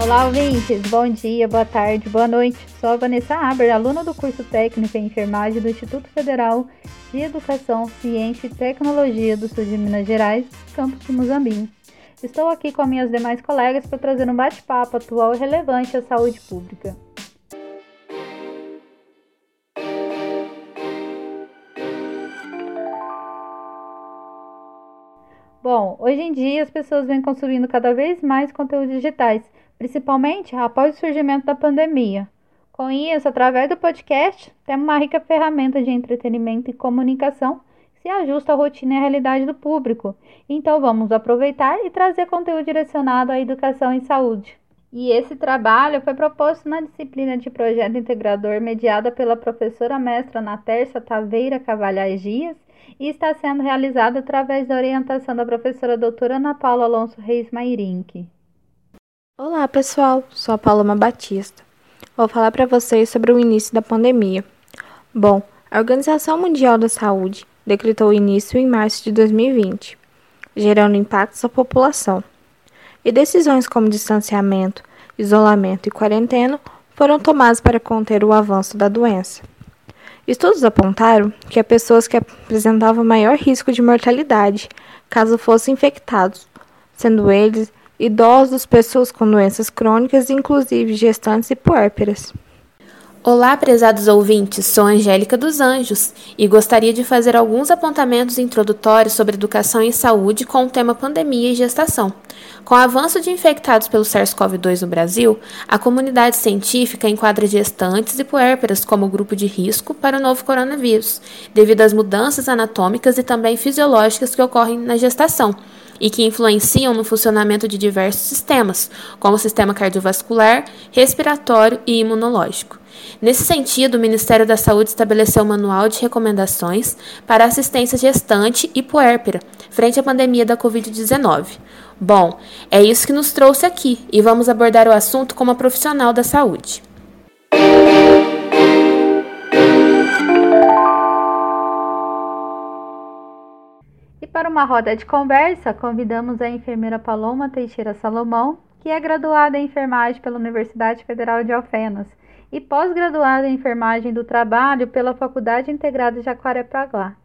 Olá, ouvintes! Bom dia, boa tarde, boa noite. Sou a Vanessa Aber, aluna do curso técnico em enfermagem do Instituto Federal de Educação, Ciência e Tecnologia do Sul de Minas Gerais, campus de Muzambinho. Estou aqui com minhas demais colegas para trazer um bate-papo atual e relevante à saúde pública. Bom, hoje em dia as pessoas vêm consumindo cada vez mais conteúdos digitais principalmente após o surgimento da pandemia. Com isso, através do podcast, temos uma rica ferramenta de entretenimento e comunicação que se ajusta à rotina e à realidade do público. Então, vamos aproveitar e trazer conteúdo direcionado à educação e saúde. E esse trabalho foi proposto na disciplina de projeto integrador mediada pela professora mestra Naterça Taveira Cavalhais Dias e está sendo realizado através da orientação da professora doutora Ana Paula Alonso Reis Mairinque. Olá, pessoal. Sou a Paloma Batista. Vou falar para vocês sobre o início da pandemia. Bom, a Organização Mundial da Saúde decretou o início em março de 2020, gerando impactos à população. E decisões como distanciamento, isolamento e quarentena foram tomadas para conter o avanço da doença. Estudos apontaram que há pessoas que apresentavam maior risco de mortalidade caso fossem infectados, sendo eles idosos, pessoas com doenças crônicas, inclusive gestantes e puérperas. Olá, prezados ouvintes, sou Angélica dos Anjos e gostaria de fazer alguns apontamentos introdutórios sobre educação e saúde com o tema pandemia e gestação. Com o avanço de infectados pelo SARS-CoV-2 no Brasil, a comunidade científica enquadra gestantes e puérperas como grupo de risco para o novo coronavírus, devido às mudanças anatômicas e também fisiológicas que ocorrem na gestação e que influenciam no funcionamento de diversos sistemas, como o sistema cardiovascular, respiratório e imunológico. Nesse sentido, o Ministério da Saúde estabeleceu um manual de recomendações para assistência gestante e puérpera frente à pandemia da Covid-19. Bom, é isso que nos trouxe aqui e vamos abordar o assunto como profissional da saúde. Para uma roda de conversa, convidamos a enfermeira Paloma Teixeira Salomão, que é graduada em enfermagem pela Universidade Federal de Alfenas e pós-graduada em enfermagem do trabalho pela Faculdade Integrada de Jacarepaguá.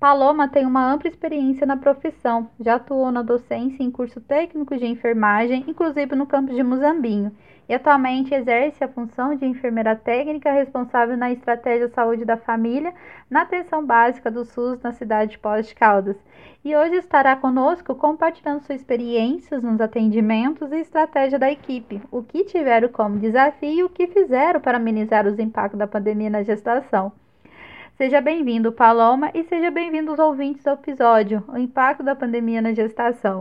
Paloma tem uma ampla experiência na profissão, já atuou na docência em curso técnico de enfermagem, inclusive no campus de Muzambinho, e atualmente exerce a função de enfermeira técnica responsável na estratégia saúde da família na atenção básica do SUS na cidade de Pós de Caldas. E hoje estará conosco compartilhando suas experiências nos atendimentos e estratégia da equipe, o que tiveram como desafio e o que fizeram para amenizar os impactos da pandemia na gestação. Seja bem-vindo, Paloma, e seja bem-vindo os ouvintes do episódio O Impacto da Pandemia na Gestação.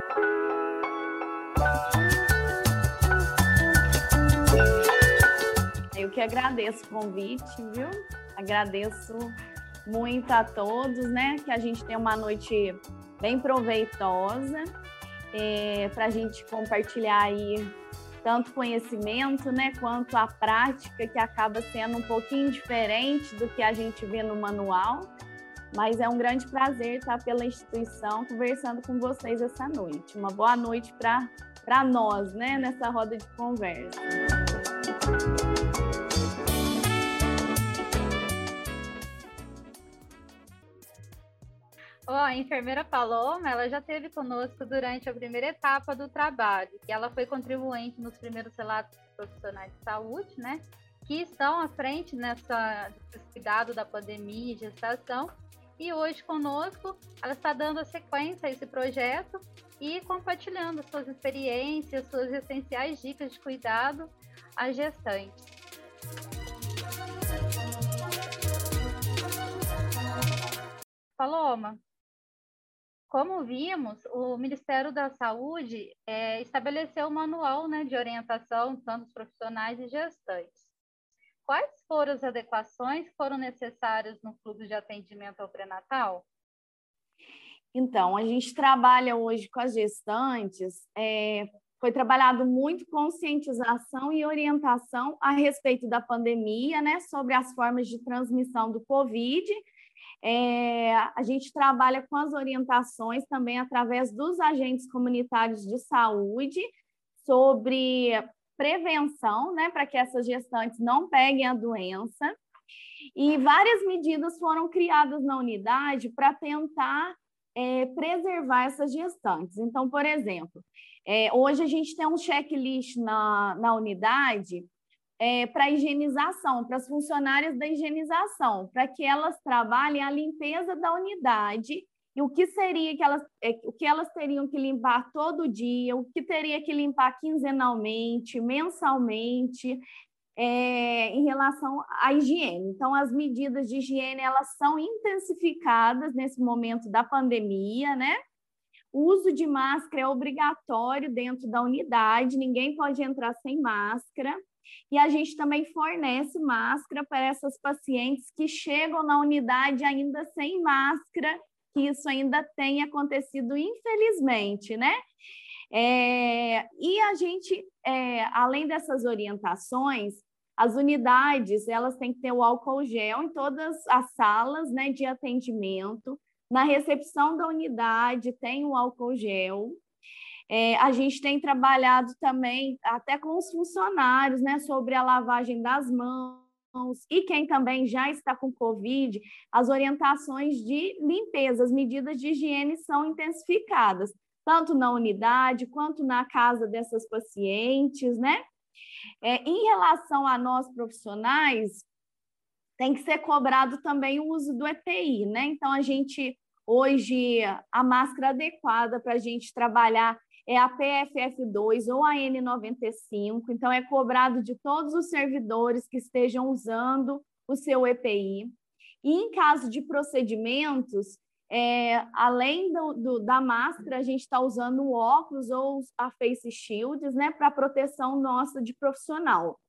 Eu que agradeço o convite, viu? Agradeço muito a todos, né? Que a gente tenha uma noite bem proveitosa é, para a gente compartilhar aí tanto conhecimento, né, quanto a prática que acaba sendo um pouquinho diferente do que a gente vê no manual. Mas é um grande prazer estar pela instituição conversando com vocês essa noite. Uma boa noite para nós, né, nessa roda de conversa. Oh, a enfermeira Paloma, ela já esteve conosco durante a primeira etapa do trabalho, e ela foi contribuinte nos primeiros relatos profissionais de saúde, né? Que estão à frente nessa cuidado da pandemia e gestação. E hoje conosco, ela está dando a sequência a esse projeto e compartilhando suas experiências, suas essenciais dicas de cuidado às gestantes. Paloma, como vimos, o Ministério da Saúde é, estabeleceu um manual né, de orientação tanto dos profissionais e gestantes. Quais foram as adequações que foram necessárias no fluxo de atendimento ao pré-natal? Então, a gente trabalha hoje com as gestantes, é, foi trabalhado muito conscientização e orientação a respeito da pandemia, né, sobre as formas de transmissão do Covid é, a gente trabalha com as orientações também através dos agentes comunitários de saúde sobre prevenção, né, para que essas gestantes não peguem a doença. E várias medidas foram criadas na unidade para tentar é, preservar essas gestantes. Então, por exemplo, é, hoje a gente tem um checklist na, na unidade é, para higienização, para as funcionárias da higienização, para que elas trabalhem a limpeza da unidade e o que seria que elas, é, o que elas teriam que limpar todo dia, o que teria que limpar quinzenalmente, mensalmente, é, em relação à higiene. Então, as medidas de higiene elas são intensificadas nesse momento da pandemia, né? O uso de máscara é obrigatório dentro da unidade, ninguém pode entrar sem máscara. E a gente também fornece máscara para essas pacientes que chegam na unidade ainda sem máscara, que isso ainda tem acontecido, infelizmente, né? É, e a gente, é, além dessas orientações, as unidades, elas têm que ter o álcool gel em todas as salas né, de atendimento. Na recepção da unidade tem o álcool gel. É, a gente tem trabalhado também até com os funcionários né, sobre a lavagem das mãos e quem também já está com Covid, as orientações de limpeza, as medidas de higiene são intensificadas, tanto na unidade quanto na casa dessas pacientes, né? É, em relação a nós profissionais, tem que ser cobrado também o uso do EPI, né? Então, a gente, hoje, a máscara adequada para a gente trabalhar é a PFF2 ou a N95, então é cobrado de todos os servidores que estejam usando o seu EPI. E em caso de procedimentos, é, além do, do, da máscara, a gente está usando o óculos ou a face shields, né, para proteção nossa de profissional.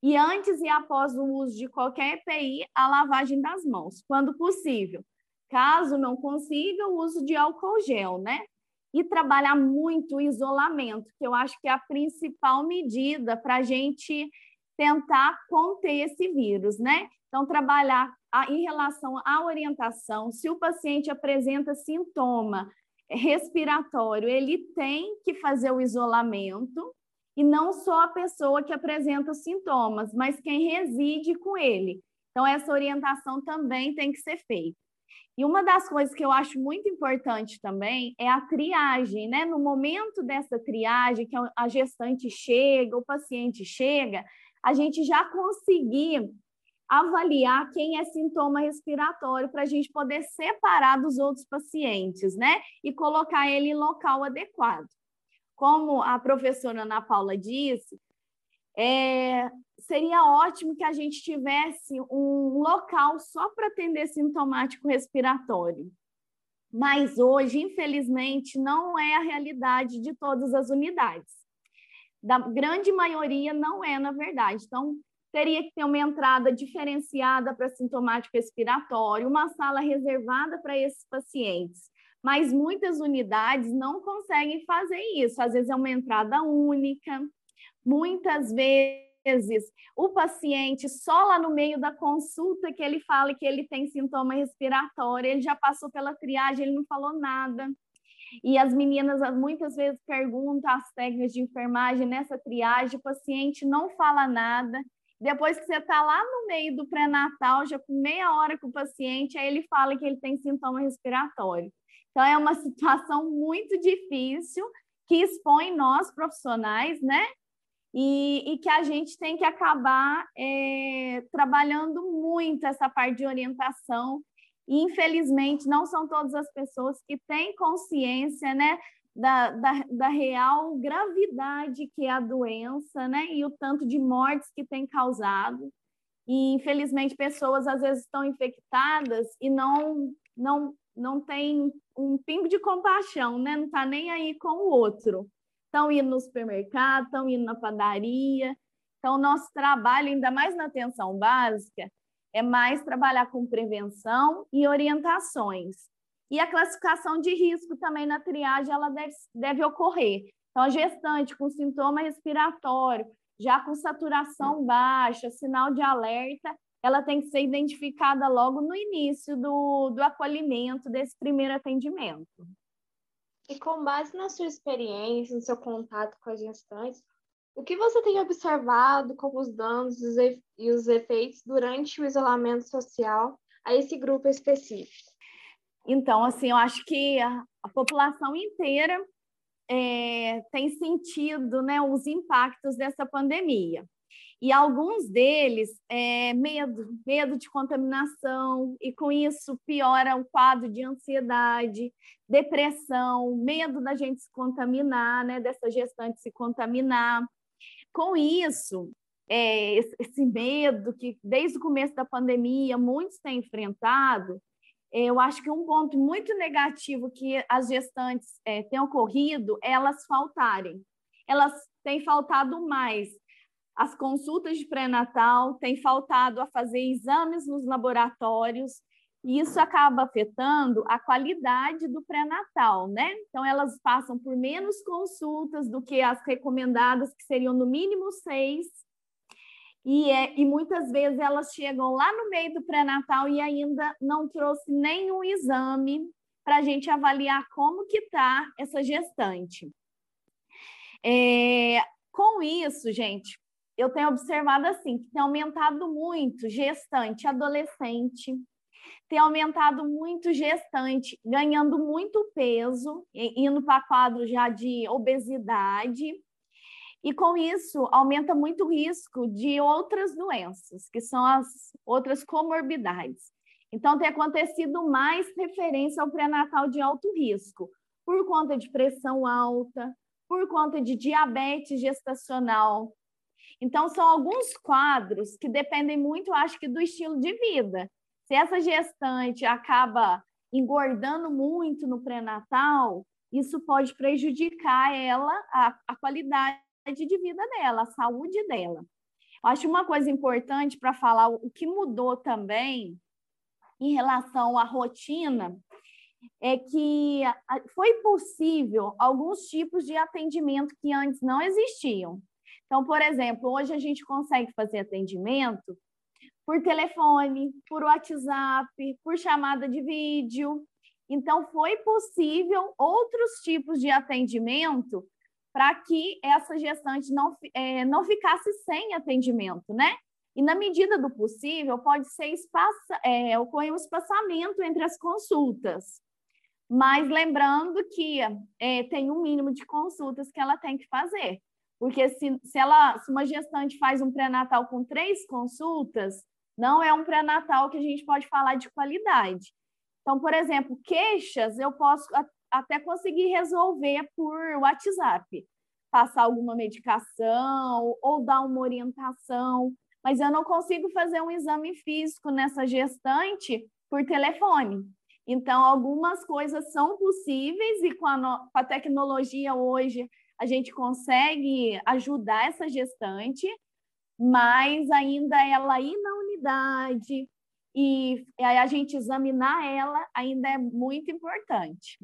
E antes e após o uso de qualquer EPI, a lavagem das mãos, quando possível. Caso não consiga, o uso de álcool gel, né? E trabalhar muito o isolamento, que eu acho que é a principal medida para a gente tentar conter esse vírus, né? Então, trabalhar em relação à orientação, se o paciente apresenta sintoma respiratório, ele tem que fazer o isolamento, e não só a pessoa que apresenta os sintomas, mas quem reside com ele. Então, essa orientação também tem que ser feita. E uma das coisas que eu acho muito importante também é a triagem, né? No momento dessa triagem, que a gestante chega, o paciente chega, a gente já conseguir avaliar quem é sintoma respiratório para a gente poder separar dos outros pacientes, né? E colocar ele em local adequado. Como a professora Ana Paula disse, é, seria ótimo que a gente tivesse um local só para atender sintomático respiratório. Mas hoje, infelizmente, não é a realidade de todas as unidades. Da grande maioria não é, na verdade. Então, teria que ter uma entrada diferenciada para sintomático respiratório, uma sala reservada para esses pacientes. Mas muitas unidades não conseguem fazer isso. Às vezes é uma entrada única, muitas vezes o paciente só lá no meio da consulta que ele fala que ele tem sintoma respiratório, ele já passou pela triagem, ele não falou nada. E as meninas muitas vezes perguntam as técnicas de enfermagem nessa triagem, o paciente não fala nada, depois que você está lá no meio do pré-natal, já com meia hora com o paciente, aí ele fala que ele tem sintoma respiratório. Então, é uma situação muito difícil que expõe nós profissionais, né? E, e que a gente tem que acabar é, trabalhando muito essa parte de orientação. E, infelizmente, não são todas as pessoas que têm consciência, né? da, da, da, real gravidade que é a doença, né? E o tanto de mortes que tem causado. E, infelizmente, pessoas às vezes estão infectadas e não, não, não tem um pingo de compaixão, né? Não está nem aí com o outro. Estão indo no supermercado, estão indo na padaria. Então, nosso trabalho, ainda mais na atenção básica, é mais trabalhar com prevenção e orientações. E a classificação de risco também na triagem ela deve, deve ocorrer. Então, a gestante com sintoma respiratório, já com saturação baixa, sinal de alerta, ela tem que ser identificada logo no início do, do acolhimento desse primeiro atendimento. E com base na sua experiência, no seu contato com as gestantes, O que você tem observado como os danos e os efeitos durante o isolamento social a esse grupo específico? Então, assim, eu acho que a, a população inteira é, tem sentido né, os impactos dessa pandemia. E alguns deles é medo, medo de contaminação, e com isso piora o quadro de ansiedade, depressão, medo da gente se contaminar, né, dessa gestante se contaminar. Com isso, é, esse medo que desde o começo da pandemia muitos têm enfrentado, é, eu acho que um ponto muito negativo que as gestantes é, têm ocorrido é elas faltarem. Elas têm faltado mais as consultas de pré-natal, têm faltado a fazer exames nos laboratórios, e isso acaba afetando a qualidade do pré-natal, né? Então, elas passam por menos consultas do que as recomendadas, que seriam no mínimo seis, e, é, e muitas vezes elas chegam lá no meio do pré-natal e ainda não trouxe nenhum exame para a gente avaliar como que está essa gestante. É, com isso, gente, eu tenho observado assim que tem aumentado muito gestante adolescente, tem aumentado muito gestante, ganhando muito peso, indo para quadro já de obesidade, e com isso aumenta muito o risco de outras doenças, que são as outras comorbidades. Então, tem acontecido mais referência ao pré-natal de alto risco, por conta de pressão alta, por conta de diabetes gestacional, então, são alguns quadros que dependem muito, acho que, do estilo de vida. Se essa gestante acaba engordando muito no pré-natal, isso pode prejudicar ela, a, a qualidade de vida dela, a saúde dela. Eu acho uma coisa importante para falar o que mudou também em relação à rotina é que foi possível alguns tipos de atendimento que antes não existiam. Então, por exemplo, hoje a gente consegue fazer atendimento por telefone, por WhatsApp, por chamada de vídeo. Então, foi possível outros tipos de atendimento para que essa gestante não, é, não ficasse sem atendimento, né? E, na medida do possível, pode ser é, ocorrer um espaçamento entre as consultas. Mas lembrando que é, tem um mínimo de consultas que ela tem que fazer. Porque se, se, ela, se uma gestante faz um pré-natal com três consultas, não é um pré-natal que a gente pode falar de qualidade. Então, por exemplo, queixas eu posso até conseguir resolver por WhatsApp, passar alguma medicação ou dar uma orientação, mas eu não consigo fazer um exame físico nessa gestante por telefone. Então, algumas coisas são possíveis e com a, no, com a tecnologia hoje a gente consegue ajudar essa gestante, mas ainda ela ir na unidade e a gente examinar ela ainda é muito importante.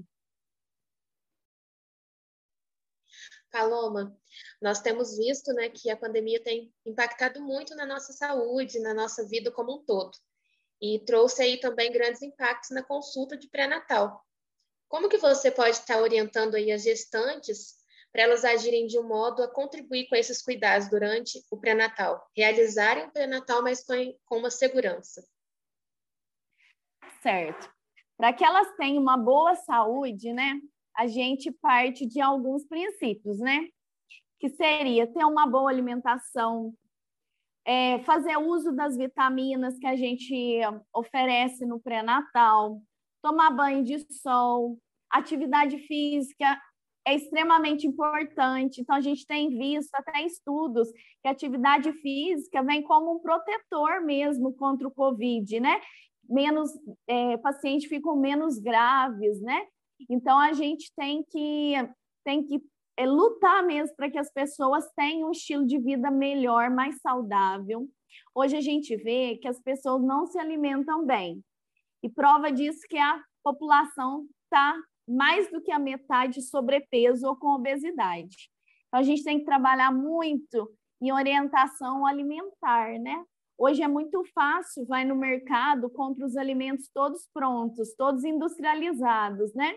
Paloma, nós temos visto né, que a pandemia tem impactado muito na nossa saúde, na nossa vida como um todo, e trouxe aí também grandes impactos na consulta de pré-natal. Como que você pode estar orientando aí as gestantes para elas agirem de um modo a contribuir com esses cuidados durante o pré-natal, realizarem o pré-natal, mas com, uma segurança. Certo. Para que elas tenham uma boa saúde, né, a gente parte de alguns princípios, né? Que seria ter uma boa alimentação, é, fazer uso das vitaminas que a gente oferece no pré-natal, tomar banho de sol, atividade física é extremamente importante. Então, a gente tem visto até estudos que a atividade física vem como um protetor mesmo contra o Covid, né? Menos é, pacientes ficam menos graves, né? Então, a gente tem que, tem que é, lutar mesmo para que as pessoas tenham um estilo de vida melhor, mais saudável. Hoje a gente vê que as pessoas não se alimentam bem. E prova disso que a população está mais do que a metade sobrepeso ou com obesidade. Então, a gente tem que trabalhar muito em orientação alimentar, né? Hoje é muito fácil, vai no mercado, compra os alimentos todos prontos, todos industrializados, né?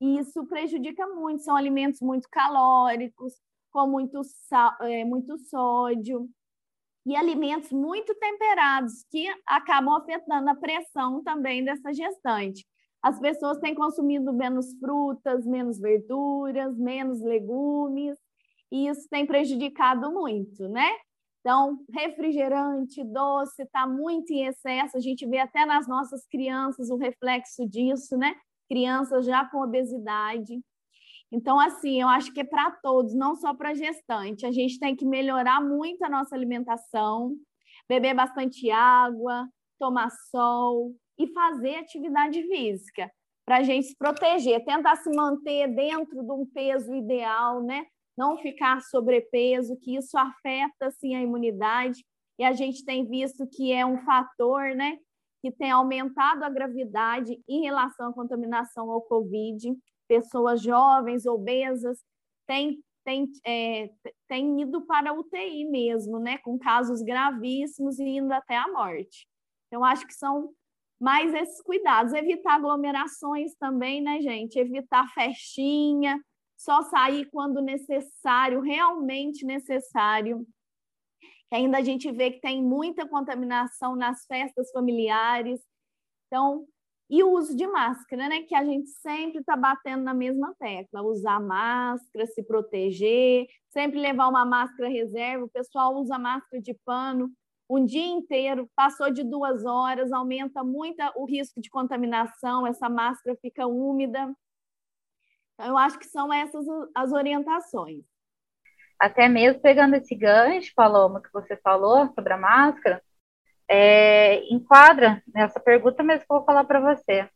E isso prejudica muito, são alimentos muito calóricos, com muito, sal, é, muito sódio, e alimentos muito temperados, que acabam afetando a pressão também dessa gestante. As pessoas têm consumido menos frutas, menos verduras, menos legumes, e isso tem prejudicado muito, né? Então, refrigerante, doce, está muito em excesso. A gente vê até nas nossas crianças o reflexo disso, né? Crianças já com obesidade. Então, assim, eu acho que é para todos, não só para gestante. A gente tem que melhorar muito a nossa alimentação, beber bastante água, tomar sol e fazer atividade física para a gente se proteger, tentar se manter dentro de um peso ideal, né? não ficar sobrepeso, que isso afeta assim, a imunidade, e a gente tem visto que é um fator né, que tem aumentado a gravidade em relação à contaminação ao Covid. Pessoas jovens, obesas, têm, têm, é, têm ido para a UTI mesmo, né, com casos gravíssimos e indo até a morte. Então, acho que são mais esses cuidados. Evitar aglomerações também, né, gente? Evitar festinha, só sair quando necessário, realmente necessário. ainda a gente vê que tem muita contaminação nas festas familiares. Então, e o uso de máscara, né? Que a gente sempre está batendo na mesma tecla. Usar máscara, se proteger, sempre levar uma máscara reserva. O pessoal usa máscara de pano um dia inteiro, passou de duas horas, aumenta muito o risco de contaminação, essa máscara fica úmida. Então, eu acho que são essas as orientações. Até mesmo pegando esse gancho, Paloma, que você falou sobre a máscara, é, enquadra nessa pergunta mesmo que eu vou falar para você,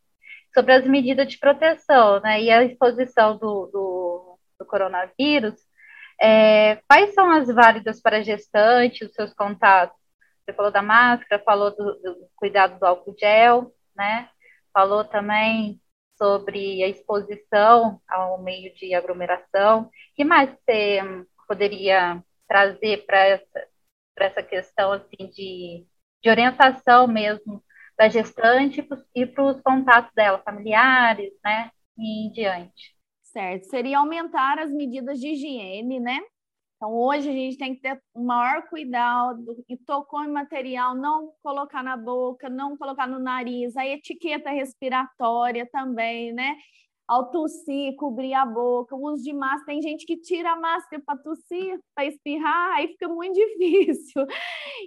sobre as medidas de proteção né, e a exposição do, do, do coronavírus. É, quais são as válidas para gestante, os seus contatos? Você falou da máscara, falou do, do cuidado do álcool gel, né? Falou também sobre a exposição ao meio de aglomeração. O que mais você poderia trazer para essa, essa questão assim, de, de orientação mesmo da gestante e para os contatos dela, familiares, né, e em diante? Certo, seria aumentar as medidas de higiene, né? Então, hoje a gente tem que ter o maior cuidado e tocou em material, não colocar na boca, não colocar no nariz, a etiqueta respiratória também, né? Ao tossir, cobrir a boca, uso de máscara. Tem gente que tira a máscara para tossir, para espirrar, aí fica muito difícil.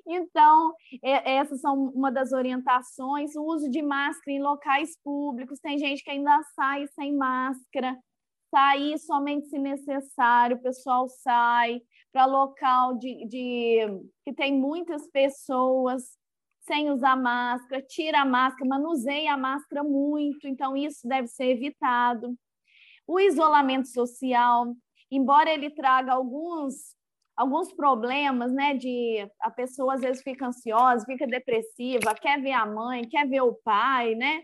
Então, é, essas são uma das orientações. O uso de máscara em locais públicos. Tem gente que ainda sai sem máscara sair somente se necessário, o pessoal sai para local de, de, que tem muitas pessoas sem usar máscara, tira a máscara, manuseia a máscara muito, então isso deve ser evitado. O isolamento social, embora ele traga alguns alguns problemas, né, de a pessoa às vezes fica ansiosa, fica depressiva, quer ver a mãe, quer ver o pai, né?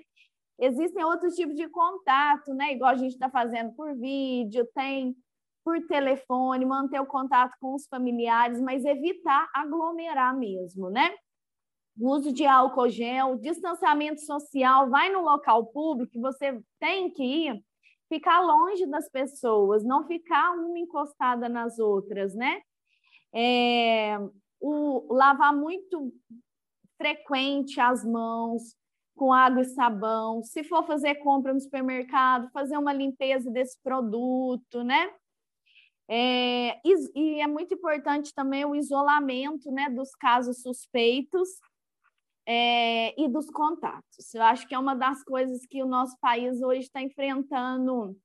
Existem outros tipos de contato, né? Igual a gente está fazendo por vídeo, tem por telefone, manter o contato com os familiares, mas evitar aglomerar mesmo, né? O uso de álcool gel, distanciamento social, vai no local público, você tem que ir, ficar longe das pessoas, não ficar uma encostada nas outras, né? É, o lavar muito frequente as mãos, com água e sabão. Se for fazer compra no supermercado, fazer uma limpeza desse produto, né? É, e, é muito importante também o isolamento né, dos casos suspeitos é, e dos contatos. Eu acho que é uma das coisas que o nosso país hoje está enfrentando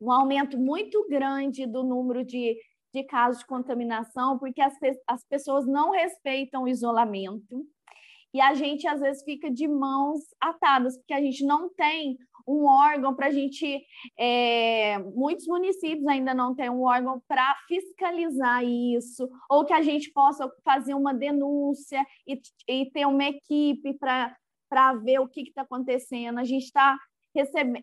um aumento muito grande do número de, de casos de contaminação, porque as, as pessoas não respeitam o isolamento e a gente às vezes fica de mãos atadas, porque a gente não tem um órgão para a gente. É, muitos municípios ainda não têm um órgão para fiscalizar isso, ou que a gente possa fazer uma denúncia e, e ter uma equipe para ver o que está acontecendo. A gente está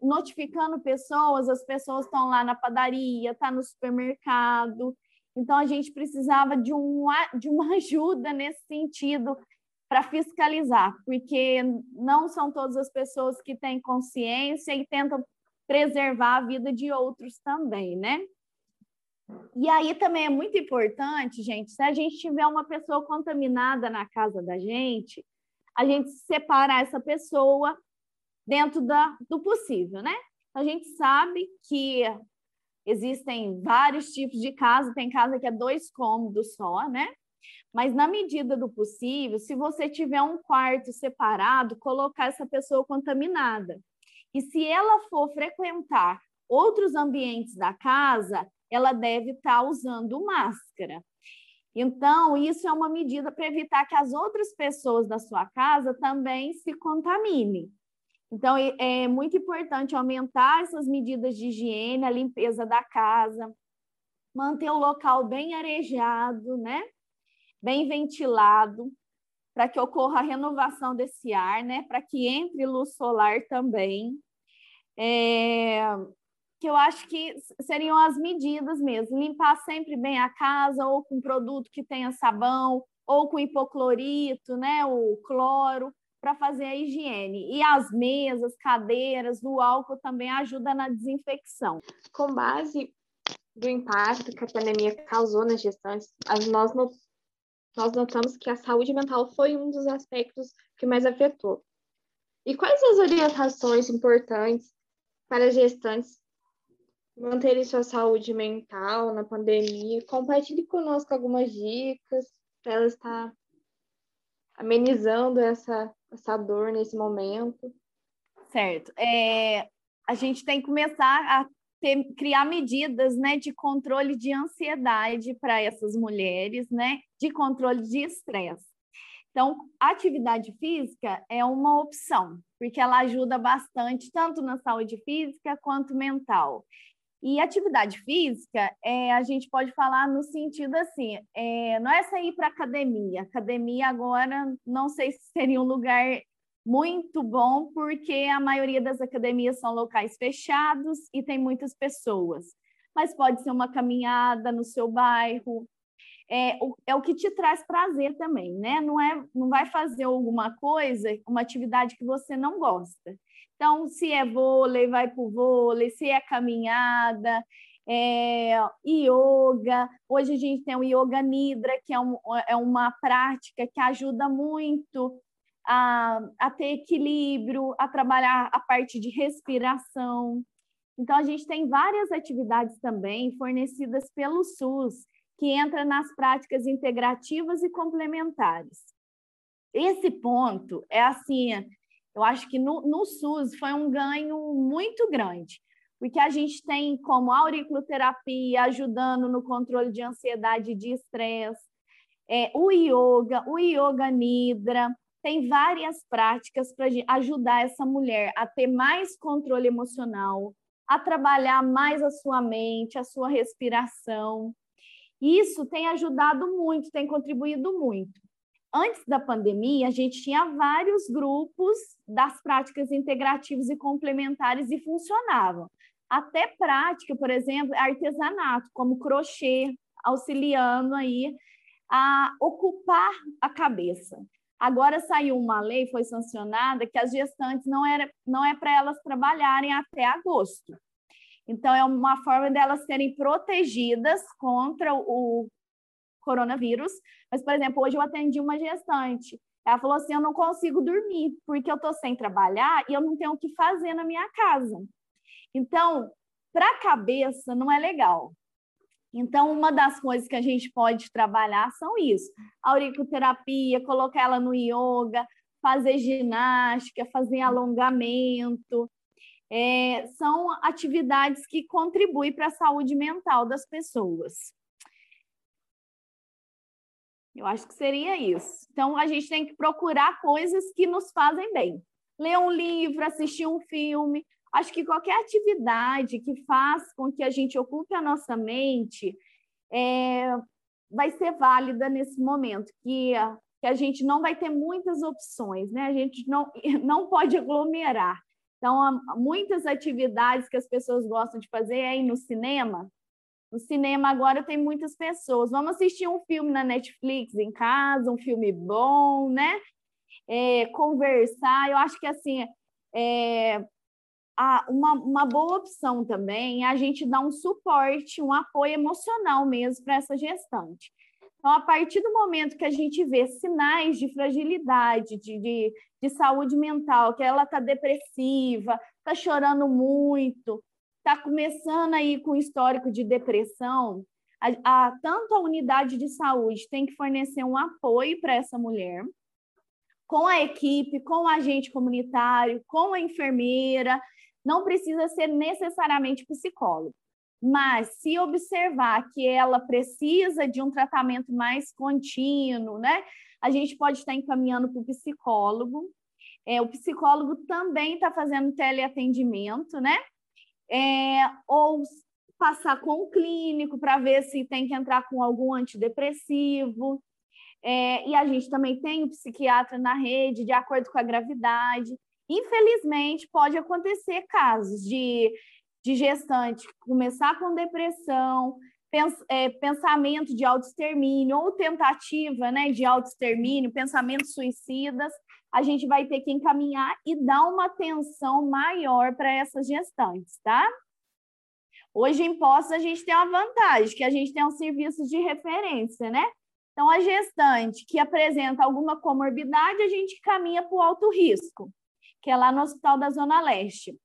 notificando pessoas, as pessoas estão lá na padaria, está no supermercado. Então, a gente precisava de, um, de uma ajuda nesse sentido para fiscalizar, porque não são todas as pessoas que têm consciência e tentam preservar a vida de outros também, né? E aí também é muito importante, gente, se a gente tiver uma pessoa contaminada na casa da gente, a gente separar essa pessoa dentro da, do possível, né? A gente sabe que existem vários tipos de casa, tem casa que é dois cômodos só, né? Mas na medida do possível, se você tiver um quarto separado, colocar essa pessoa contaminada. E se ela for frequentar outros ambientes da casa, ela deve estar tá usando máscara. Então, isso é uma medida para evitar que as outras pessoas da sua casa também se contaminem. Então, é muito importante aumentar essas medidas de higiene, a limpeza da casa, manter o local bem arejado, né? Bem ventilado, para que ocorra a renovação desse ar, né? Para que entre luz solar também. É, que eu acho que seriam as medidas mesmo, limpar sempre bem a casa, ou com produto que tenha sabão, ou com hipoclorito, né, o cloro, para fazer a higiene. E as mesas, cadeiras, o álcool também ajuda na desinfecção. Com base do impacto que a pandemia causou nas gestantes, nós, nós notamos que a saúde mental foi um dos aspectos que mais afetou. E quais as orientações importantes para gestantes manterem sua saúde mental na pandemia. Compartilhe conosco algumas dicas para ela estar amenizando essa, essa dor nesse momento. Certo. É, a gente tem que começar a ter, criar medidas né, de controle de ansiedade para essas mulheres, né, de controle de estresse. Então, atividade física é uma opção, porque ela ajuda bastante, tanto na saúde física quanto mental. E atividade física, é, a gente pode falar no sentido assim, é, não é sair para academia. Academia agora, não sei se seria um lugar muito bom, porque a maioria das academias são locais fechados e tem muitas pessoas. Mas pode ser uma caminhada no seu bairro, é, o, é o que te traz prazer também, né? Não, é, não vai fazer alguma coisa, uma atividade que você não gosta. Então, se é vôlei, vai para o vôlei, se é caminhada, é, yoga. Hoje a gente tem o Yoga Nidra, que é, um, é uma prática que ajuda muito a, a ter equilíbrio, a trabalhar a parte de respiração. Então, a gente tem várias atividades também fornecidas pelo SUS, que entra nas práticas integrativas e complementares. Esse ponto é assim, eu acho que no, no SUS foi um ganho muito grande, porque a gente tem como auriculoterapia ajudando no controle de ansiedade e de estresse, é, o yoga, o yoga nidra, tem várias práticas para ajudar essa mulher a ter mais controle emocional, a trabalhar mais a sua mente, a sua respiração. Isso tem ajudado muito, tem contribuído muito. Antes da pandemia, a gente tinha vários grupos das práticas integrativas e complementares e funcionavam. Até prática, por exemplo, artesanato, como crochê, auxiliando aí a ocupar a cabeça. Agora saiu uma lei, foi sancionada, que as gestantes não, era, não é para elas trabalharem até agosto. Então, é uma forma delas serem protegidas contra o coronavírus. Mas, por exemplo, hoje eu atendi uma gestante. Ela falou assim: eu não consigo dormir, porque eu estou sem trabalhar e eu não tenho o que fazer na minha casa. Então, para a cabeça, não é legal. Então, uma das coisas que a gente pode trabalhar são isso: auriculoterapia, colocar ela no yoga, fazer ginástica, fazer alongamento, é, são atividades que contribuem para a saúde mental das pessoas. Eu acho que seria isso. Então, a gente tem que procurar coisas que nos fazem bem. Ler um livro, assistir um filme. Acho que qualquer atividade que faz com que a gente ocupe a nossa mente é, vai ser válida nesse momento, que a, que a gente não vai ter muitas opções, né? A gente não, não pode aglomerar. Então, muitas atividades que as pessoas gostam de fazer é ir no cinema. No cinema agora tem muitas pessoas. Vamos assistir um filme na Netflix em casa, um filme bom, né? É, conversar. Eu acho que assim, é, a, uma, uma boa opção também é a gente dar um suporte, um apoio emocional mesmo para essa gestante. Então, a partir do momento que a gente vê sinais de fragilidade, de, de, de saúde mental, que ela está depressiva, está chorando muito, está começando aí com histórico de depressão, a, a, tanto a unidade de saúde tem que fornecer um apoio para essa mulher, com a equipe, com o agente comunitário, com a enfermeira, não precisa ser necessariamente psicólogo. Mas se observar que ela precisa de um tratamento mais contínuo, né? A gente pode estar encaminhando para o psicólogo. É, o psicólogo também está fazendo teleatendimento, né? É, ou passar com o clínico para ver se tem que entrar com algum antidepressivo. É, e a gente também tem o psiquiatra na rede, de acordo com a gravidade. Infelizmente, pode acontecer casos de de gestante começar com depressão, pens é, pensamento de autoextermínio ou tentativa né, de autoextermínio, pensamentos suicidas, a gente vai ter que encaminhar e dar uma atenção maior para essas gestantes, tá? Hoje em Poços a gente tem uma vantagem, que a gente tem um serviço de referência, né? Então, a gestante que apresenta alguma comorbidade, a gente caminha para o alto risco, que é lá no Hospital da Zona Leste.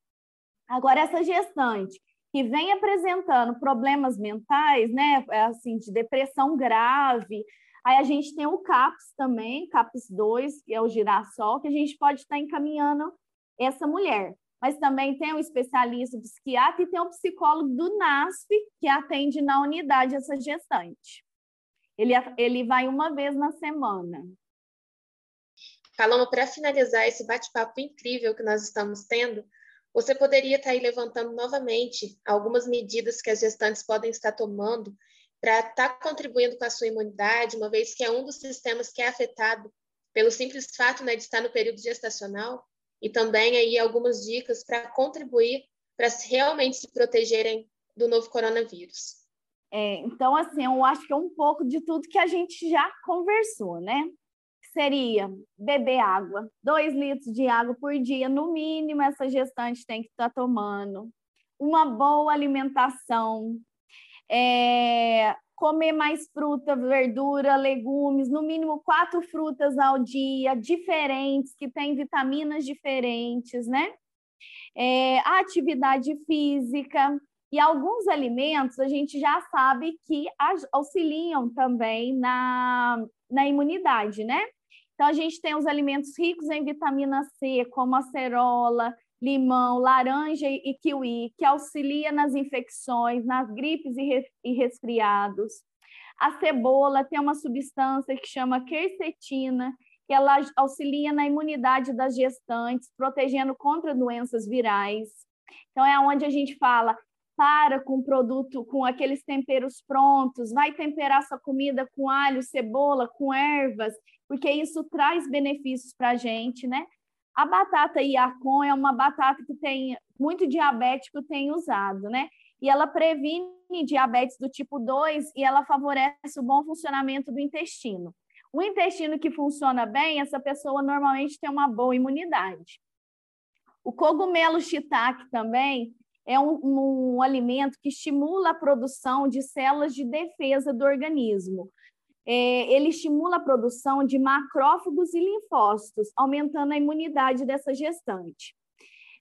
Agora, essa gestante que vem apresentando problemas mentais, né, é assim, de depressão grave, aí a gente tem o CAPS também, CAPS 2, que é o girassol, que a gente pode estar encaminhando essa mulher. Mas também tem um especialista, psiquiatra e tem um psicólogo do NASF, que atende na unidade essa gestante. Ele, ele vai uma vez na semana. Paloma, para finalizar esse bate-papo incrível que nós estamos tendo, você poderia estar aí levantando novamente algumas medidas que as gestantes podem estar tomando para estar contribuindo com a sua imunidade, uma vez que é um dos sistemas que é afetado pelo simples fato né, de estar no período gestacional, e também aí algumas dicas para contribuir para realmente se protegerem do novo coronavírus. É, então, assim, eu acho que é um pouco de tudo que a gente já conversou, né? Seria beber água, dois litros de água por dia, no mínimo, essa gestante tem que estar tá tomando. Uma boa alimentação, é, comer mais fruta, verdura, legumes, no mínimo quatro frutas ao dia, diferentes, que têm vitaminas diferentes, né? É, atividade física, e alguns alimentos a gente já sabe que auxiliam também na, na imunidade, né? Então, a gente tem os alimentos ricos em vitamina C, como acerola, limão, laranja e kiwi, que auxilia nas infecções, nas gripes e resfriados. A cebola tem uma substância que chama quercetina, que ela auxilia na imunidade das gestantes, protegendo contra doenças virais. Então, é onde a gente fala, para com o produto, com aqueles temperos prontos, vai temperar sua comida com alho, cebola, com ervas, porque isso traz benefícios para a gente, né? A batata Iacon é uma batata que tem muito diabético tem usado, né? E ela previne diabetes do tipo 2 e ela favorece o bom funcionamento do intestino. O intestino que funciona bem, essa pessoa normalmente tem uma boa imunidade. O cogumelo shiitake também é um, um, alimento que estimula a produção de células de defesa do organismo ele estimula a produção de macrófagos e linfócitos, aumentando a imunidade dessa gestante.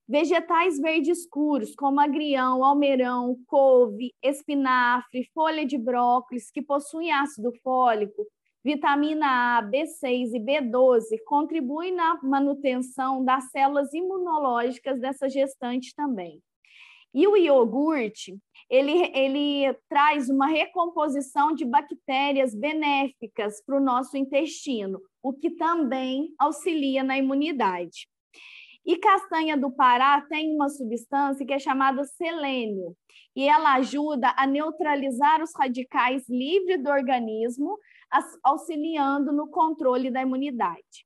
Vegetais verdes escuros, como agrião, almeirão, couve, espinafre, folha de brócolis, que possuem ácido fólico, vitamina A, B6 e B12, contribuem na manutenção das células imunológicas dessa gestante também. E o iogurte, ele, ele traz uma recomposição de bactérias benéficas para o nosso intestino, o que também auxilia na imunidade. E castanha do Pará tem uma substância que é chamada selênio, e ela ajuda a neutralizar os radicais livres do organismo, auxiliando no controle da imunidade.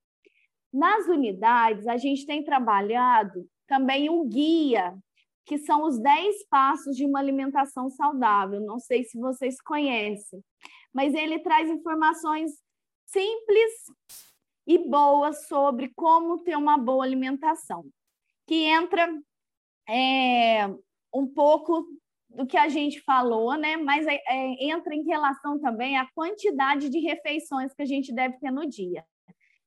Nas unidades, a gente tem trabalhado também o guia que são os 10 passos de uma alimentação saudável. Não sei se vocês conhecem, mas ele traz informações simples e boas sobre como ter uma boa alimentação, que entra é, um pouco do que a gente falou, né? Mas é, é, entra em relação também à quantidade de refeições que a gente deve ter no dia.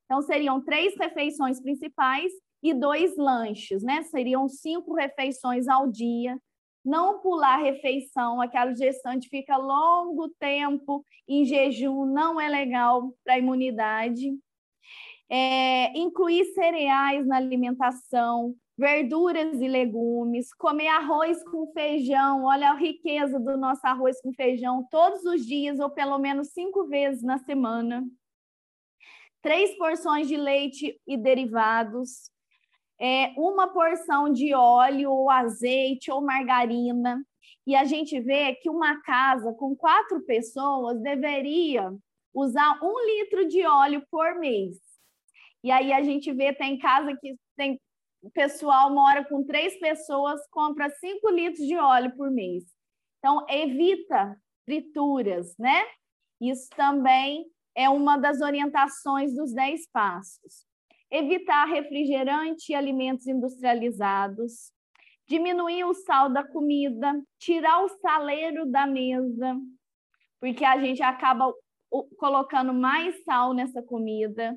Então, seriam três refeições principais e dois lanches, né? Seriam cinco refeições ao dia. Não pular refeição, aquela gestante fica longo tempo em jejum, não é legal para a imunidade. É, incluir cereais na alimentação, verduras e legumes, comer arroz com feijão, olha a riqueza do nosso arroz com feijão todos os dias ou pelo menos cinco vezes na semana. Três porções de leite e derivados, é, uma porção de óleo ou azeite ou margarina. E a gente vê que uma casa com quatro pessoas deveria usar um litro de óleo por mês. E aí a gente vê, tem casa que tem pessoal mora com três pessoas, compra cinco litros de óleo por mês. Então, evita frituras, né? Isso também é uma das orientações dos dez passos. Evitar refrigerante e alimentos industrializados, diminuir o sal da comida, tirar o saleiro da mesa, porque a gente acaba colocando mais sal nessa comida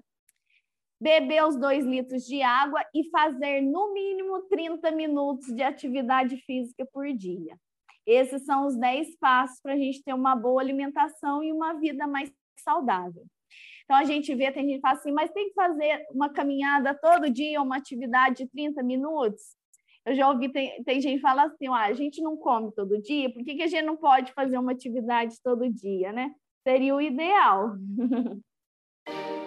beber os dois litros de água e fazer no mínimo 30 minutos de atividade física por dia. Esses são os 10 passos para a gente ter uma boa alimentação e uma vida mais saudável. Então a gente vê, tem gente que fala assim, mas tem que fazer uma caminhada todo dia, uma atividade de 30 minutos? Eu já ouvi, tem, tem gente que fala assim, ah, a gente não come todo dia, por que, que a gente não pode fazer uma atividade todo dia, né? Seria o ideal.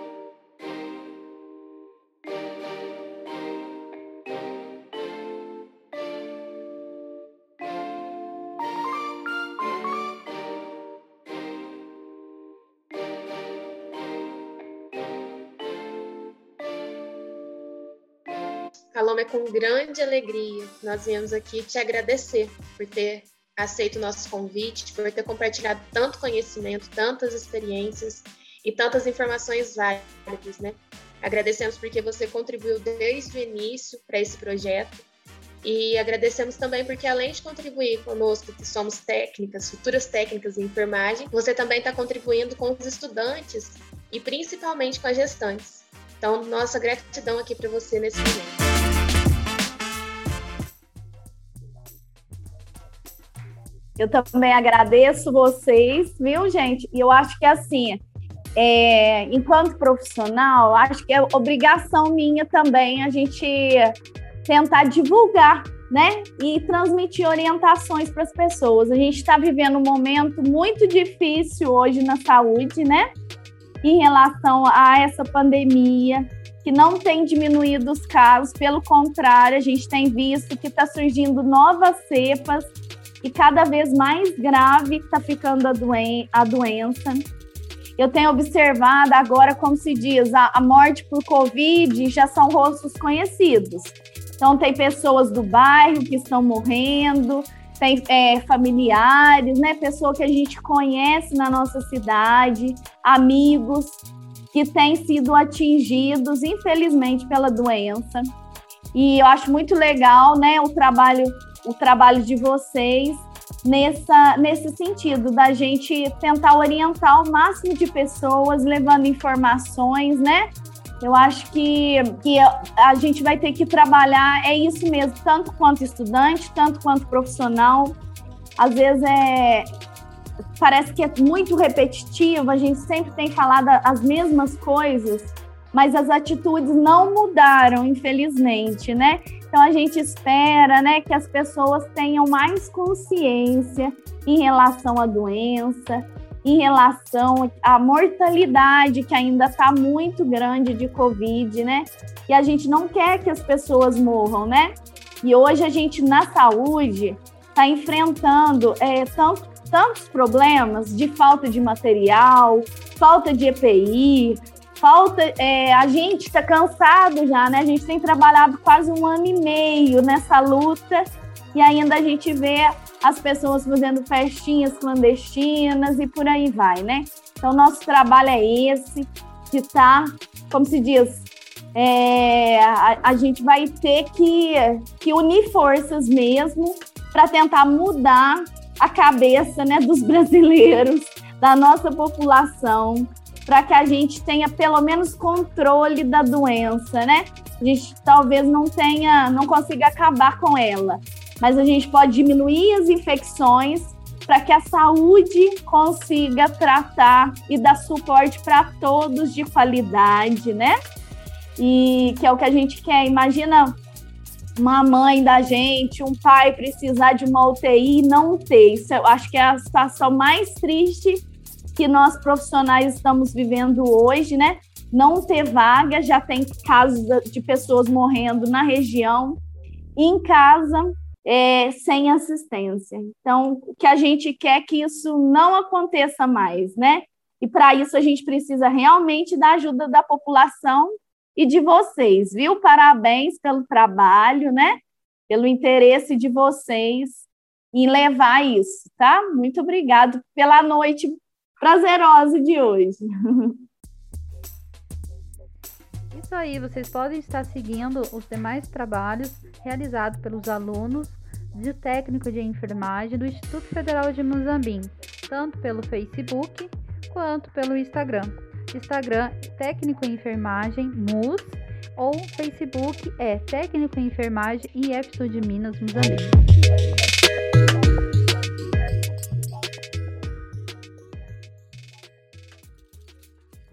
Paloma, é com grande alegria nós viemos aqui te agradecer por ter aceito o nosso convite, por ter compartilhado tanto conhecimento, tantas experiências e tantas informações válidas, né? Agradecemos porque você contribuiu desde o início para esse projeto e agradecemos também porque, além de contribuir conosco, que somos técnicas, futuras técnicas em enfermagem, você também está contribuindo com os estudantes e principalmente com as gestantes. Então, nossa gratidão aqui para você nesse momento. Eu também agradeço vocês, viu, gente? E eu acho que assim, é, enquanto profissional, acho que é obrigação minha também a gente tentar divulgar, né? E transmitir orientações para as pessoas. A gente está vivendo um momento muito difícil hoje na saúde, né? Em relação a essa pandemia, que não tem diminuído os casos, pelo contrário, a gente tem visto que está surgindo novas cepas e cada vez mais grave está ficando a, doen a doença. Eu tenho observado agora, como se diz, a, a morte por Covid já são rostos conhecidos. Então, tem pessoas do bairro que estão morrendo, tem é, familiares, né? Pessoa que a gente conhece na nossa cidade, amigos que têm sido atingidos, infelizmente, pela doença. E eu acho muito legal, né, o trabalho o trabalho de vocês nessa, nesse sentido, da gente tentar orientar o máximo de pessoas, levando informações, né? Eu acho que, que a gente vai ter que trabalhar, é isso mesmo, tanto quanto estudante, tanto quanto profissional. Às vezes é, parece que é muito repetitivo, a gente sempre tem falado as mesmas coisas, mas as atitudes não mudaram, infelizmente, né? Então a gente espera, né, que as pessoas tenham mais consciência em relação à doença, em relação à mortalidade que ainda está muito grande de Covid, né? E a gente não quer que as pessoas morram, né? E hoje a gente na saúde está enfrentando é, tanto, tantos problemas de falta de material, falta de EPI, falta. É, a gente está cansado já, né? A gente tem trabalhado quase um ano e meio nessa luta e ainda a gente vê as pessoas fazendo festinhas clandestinas e por aí vai, né? Então, nosso trabalho é esse, de estar, tá, como se diz, é, a, a, gente vai ter que, que unir forças mesmo para tentar mudar a cabeça né, dos brasileiros, da nossa população, para que a gente tenha pelo menos controle da doença, né? A gente talvez não tenha, não consiga acabar com ela, mas a gente pode diminuir as infecções para que a saúde consiga tratar e dar suporte para todos de qualidade, né? e que é o que a gente quer. Imagina uma mãe da gente, um pai precisar de uma UTI e não ter. Isso eu acho que é a situação mais triste que nós profissionais estamos vivendo hoje, né? Não ter vaga, já tem casos de pessoas morrendo na região, em casa, é, sem assistência. Então, o que a gente quer é que isso não aconteça mais, né? E para isso a gente precisa realmente da ajuda da população e de vocês, viu? Parabéns pelo trabalho, né? Pelo interesse de vocês em levar isso, tá? Muito obrigado pela noite prazerosa de hoje. Isso aí, vocês podem estar seguindo os demais trabalhos realizados pelos alunos de técnico de enfermagem do Instituto Federal de Mozambique, tanto pelo Facebook quanto pelo Instagram. Instagram Técnico em Enfermagem MUS ou Facebook é Técnico em Enfermagem IF de Minas Moçambique.